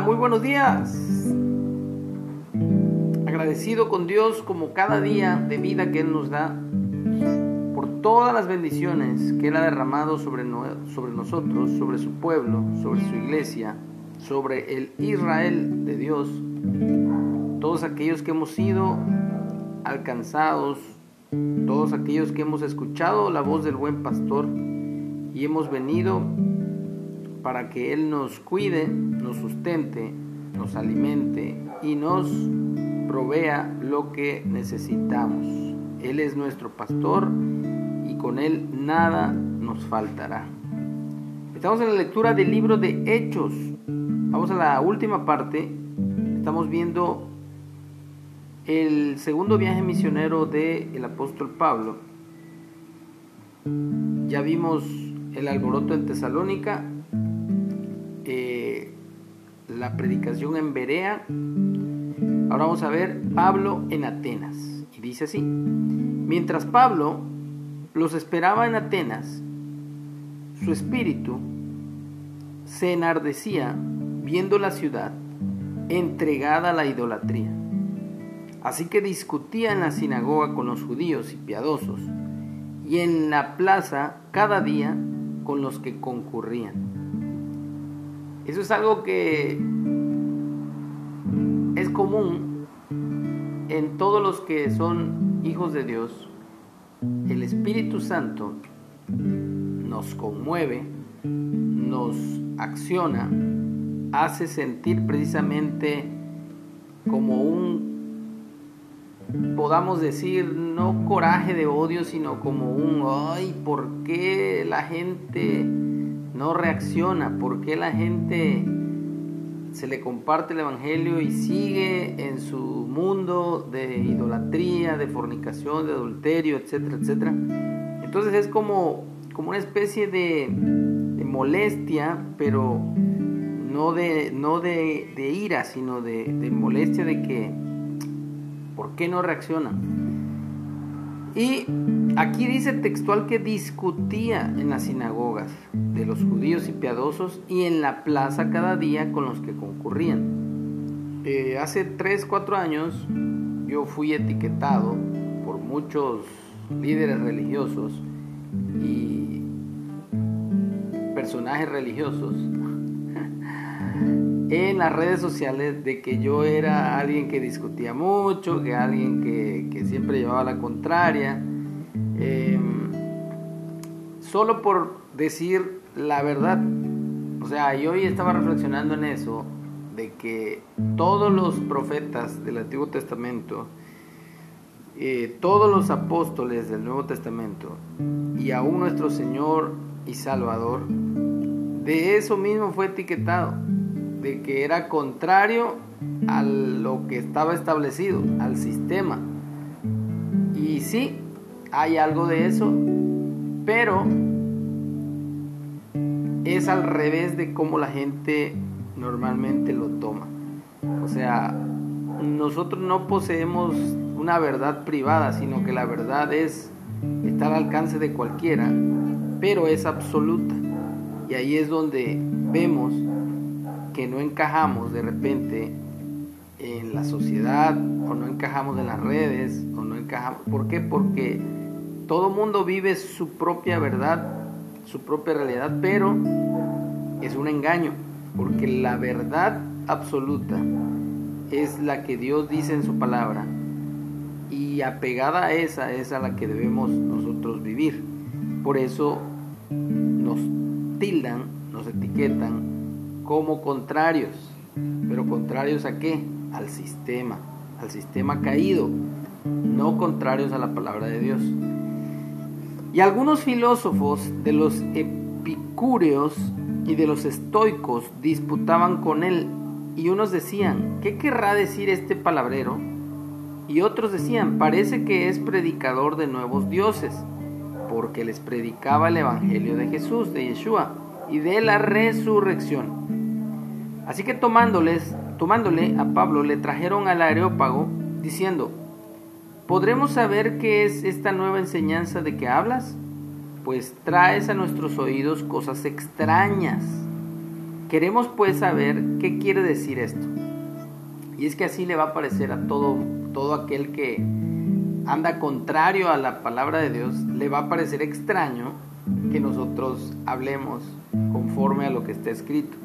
muy buenos días. Agradecido con Dios como cada día de vida que Él nos da, por todas las bendiciones que Él ha derramado sobre, sobre nosotros, sobre su pueblo, sobre su iglesia, sobre el Israel de Dios, todos aquellos que hemos sido alcanzados, todos aquellos que hemos escuchado la voz del buen pastor y hemos venido para que Él nos cuide, nos sustente, nos alimente y nos provea lo que necesitamos. Él es nuestro pastor y con Él nada nos faltará. Estamos en la lectura del libro de Hechos. Vamos a la última parte. Estamos viendo el segundo viaje misionero del el apóstol Pablo. Ya vimos el alboroto en Tesalónica, la predicación en Berea, Ahora vamos a ver Pablo en Atenas. Y dice así, mientras Pablo los esperaba en Atenas, su espíritu se enardecía viendo la ciudad entregada a la idolatría. Así que discutía en la sinagoga con los judíos y piadosos, y en la plaza cada día con los que concurrían. Eso es algo que es común en todos los que son hijos de Dios. El Espíritu Santo nos conmueve, nos acciona, hace sentir precisamente como un, podamos decir, no coraje de odio, sino como un, ay, ¿por qué la gente no reacciona? ¿Por qué la gente se le comparte el Evangelio y sigue en su mundo de idolatría, de fornicación, de adulterio, etcétera, etcétera. Entonces es como, como una especie de, molestia, pero no de, no de, ira, sino de, de molestia de que, ¿por qué no reaccionan? Y aquí dice textual que discutía en las sinagogas de los judíos y piadosos y en la plaza cada día con los que concurrían. Eh, hace 3, 4 años yo fui etiquetado por muchos líderes religiosos y personajes religiosos en las redes sociales de que yo era alguien que discutía mucho, que alguien que, siempre llevaba la contraria, em, solo por decir la verdad. O sea, yo hoy estaba reflexionando en eso, de que todos los profetas del Antiguo Testamento, eh, todos los apóstoles del Nuevo Testamento y aún nuestro Señor y Salvador, de eso mismo fue etiquetado de que era contrario a lo que estaba establecido, al sistema. Y sí, hay algo de eso, pero es al revés de cómo la gente normalmente lo toma. O sea, nosotros no poseemos una verdad privada, sino que la verdad es está al alcance de cualquiera, pero es absoluta. Y ahí es donde vemos que no encajamos de repente en la sociedad o no encajamos en las redes o no encajamos. ¿Por qué? Porque todo mundo vive su propia verdad, su propia realidad, pero es un engaño, porque la verdad absoluta es la que Dios dice en su palabra y apegada a esa es a la que debemos nosotros vivir. Por eso nos tildan, nos etiquetan como contrarios. ¿Pero contrarios a qué? Al sistema, al sistema caído, no contrarios a la palabra de Dios. Y algunos filósofos de los epicúreos y de los estoicos disputaban con él y unos decían, ¿qué querrá decir este palabrero? Y otros decían, parece que es predicador de nuevos dioses, porque les predicaba el Evangelio de Jesús, de Yeshua, y de la resurrección. Así que tomándoles, tomándole a Pablo, le trajeron al areópago, diciendo, ¿podremos saber qué es esta nueva enseñanza de que hablas? Pues traes a nuestros oídos cosas extrañas. Queremos pues saber qué quiere decir esto. Y es que así le va a parecer a todo, todo aquel que anda contrario a la palabra de Dios, le va a parecer extraño que nosotros hablemos conforme a lo que está escrito.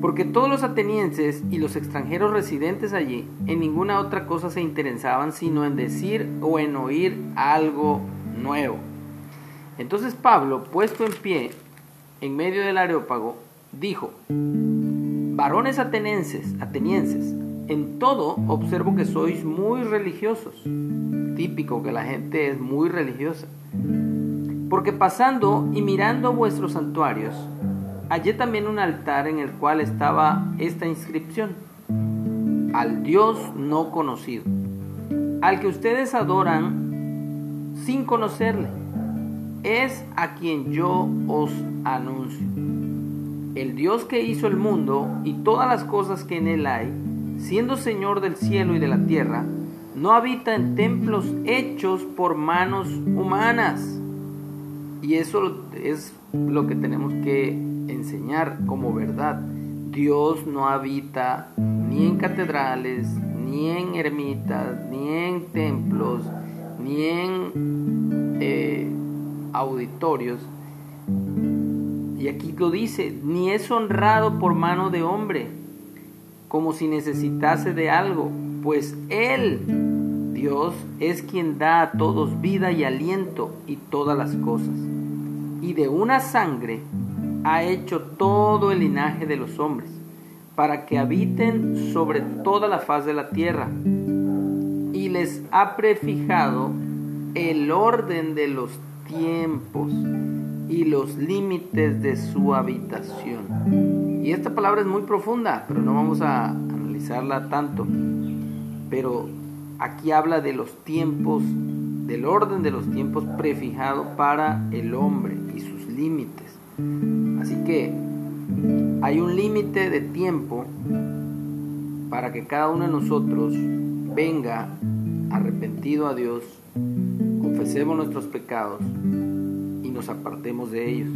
Porque todos los atenienses y los extranjeros residentes allí en ninguna otra cosa se interesaban sino en decir o en oír algo nuevo. Entonces Pablo, puesto en pie en medio del areópago, dijo, varones atenienses, atenienses, en todo observo que sois muy religiosos. Típico que la gente es muy religiosa. Porque pasando y mirando vuestros santuarios, hallé también un altar en el cual estaba esta inscripción. Al Dios no conocido, al que ustedes adoran sin conocerle, es a quien yo os anuncio. El Dios que hizo el mundo y todas las cosas que en él hay, siendo Señor del cielo y de la tierra, no habita en templos hechos por manos humanas. Y eso es lo que tenemos que enseñar como verdad. Dios no habita ni en catedrales, ni en ermitas, ni en templos, ni en eh, auditorios. Y aquí lo dice, ni es honrado por mano de hombre como si necesitase de algo, pues Él, Dios, es quien da a todos vida y aliento y todas las cosas. Y de una sangre ha hecho todo el linaje de los hombres, para que habiten sobre toda la faz de la tierra. Y les ha prefijado el orden de los tiempos y los límites de su habitación y esta palabra es muy profunda, pero no vamos a analizarla tanto. Pero aquí habla de los tiempos, del orden de los tiempos prefijado para el hombre y sus límites. Así que hay un límite de tiempo para que cada uno de nosotros venga arrepentido a Dios, confesemos nuestros pecados y nos apartemos de ellos.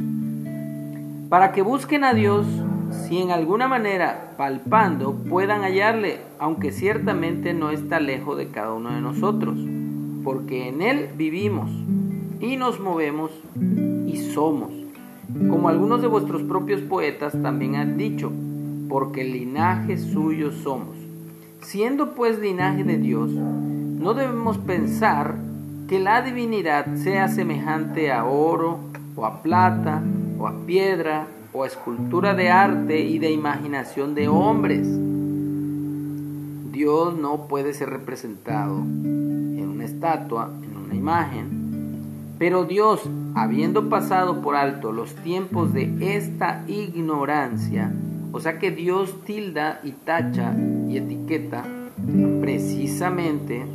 Para que busquen a Dios si en alguna manera, palpando, puedan hallarle, aunque ciertamente no está lejos de cada uno de nosotros, porque en Él vivimos y nos movemos y somos, como algunos de vuestros propios poetas también han dicho, porque linaje suyo somos. Siendo pues linaje de Dios, no debemos pensar que la divinidad sea semejante a oro o a plata o a piedra o escultura de arte y de imaginación de hombres. Dios no puede ser representado estatua, en una imagen, pero Dios, habiendo pasado por alto los tiempos de esta ignorancia, o sea que Dios tilda y tacha y etiqueta precisamente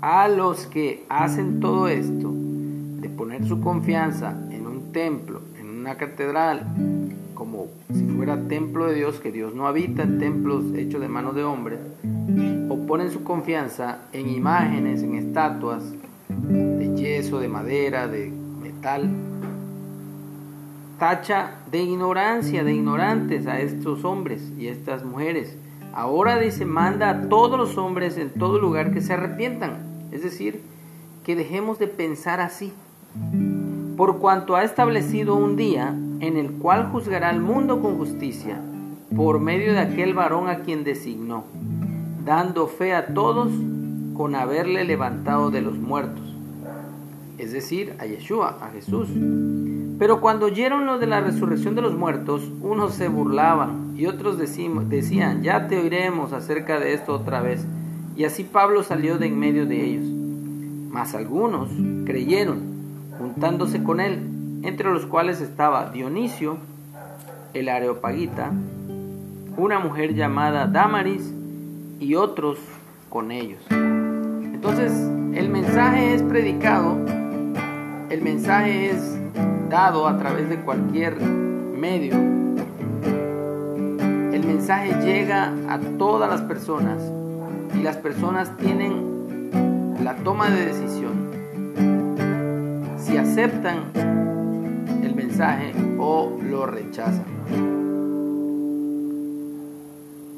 a los que hacen todo esto, de poner su confianza en un templo, una catedral como si fuera templo de Dios, que Dios no habita en templos hechos de manos de hombres, o ponen su confianza en imágenes, en estatuas de yeso, de madera, de metal, tacha de ignorancia, de ignorantes a estos hombres y estas mujeres. Ahora dice, manda a todos los hombres en todo lugar que se arrepientan. Es decir, que dejemos de pensar así por cuanto ha establecido un día en el cual juzgará al mundo con justicia, por medio de aquel varón a quien designó, dando fe a todos con haberle levantado de los muertos, es decir, a Yeshua, a Jesús. Pero cuando oyeron lo de la resurrección de los muertos, unos se burlaban y otros decían, ya te oiremos acerca de esto otra vez. Y así Pablo salió de en medio de ellos. Mas algunos creyeron juntándose con él, entre los cuales estaba Dionisio, el Areopagita, una mujer llamada Damaris y otros con ellos. Entonces, el mensaje es predicado, el mensaje es dado a través de cualquier medio. El mensaje llega a todas las personas y las personas tienen la toma de decisión si aceptan o lo rechazan.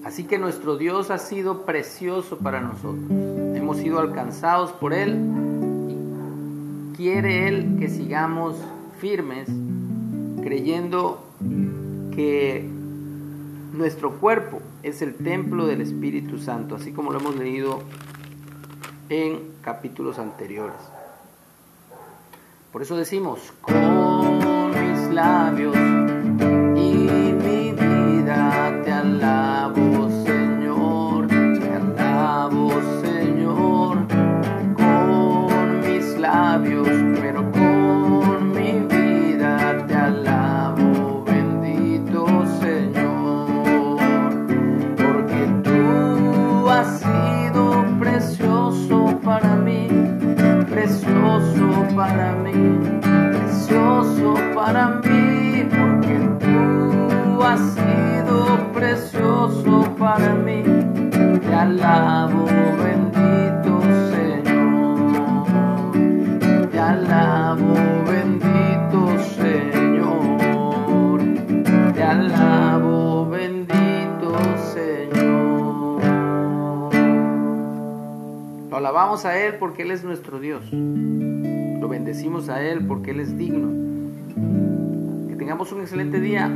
Así que nuestro Dios ha sido precioso para nosotros. Hemos sido alcanzados por Él y quiere Él que sigamos firmes creyendo que nuestro cuerpo es el templo del Espíritu Santo, así como lo hemos leído en capítulos anteriores. Por eso decimos, con lábios e a Él porque Él es nuestro Dios. Lo bendecimos a Él porque Él es digno. Que tengamos un excelente día.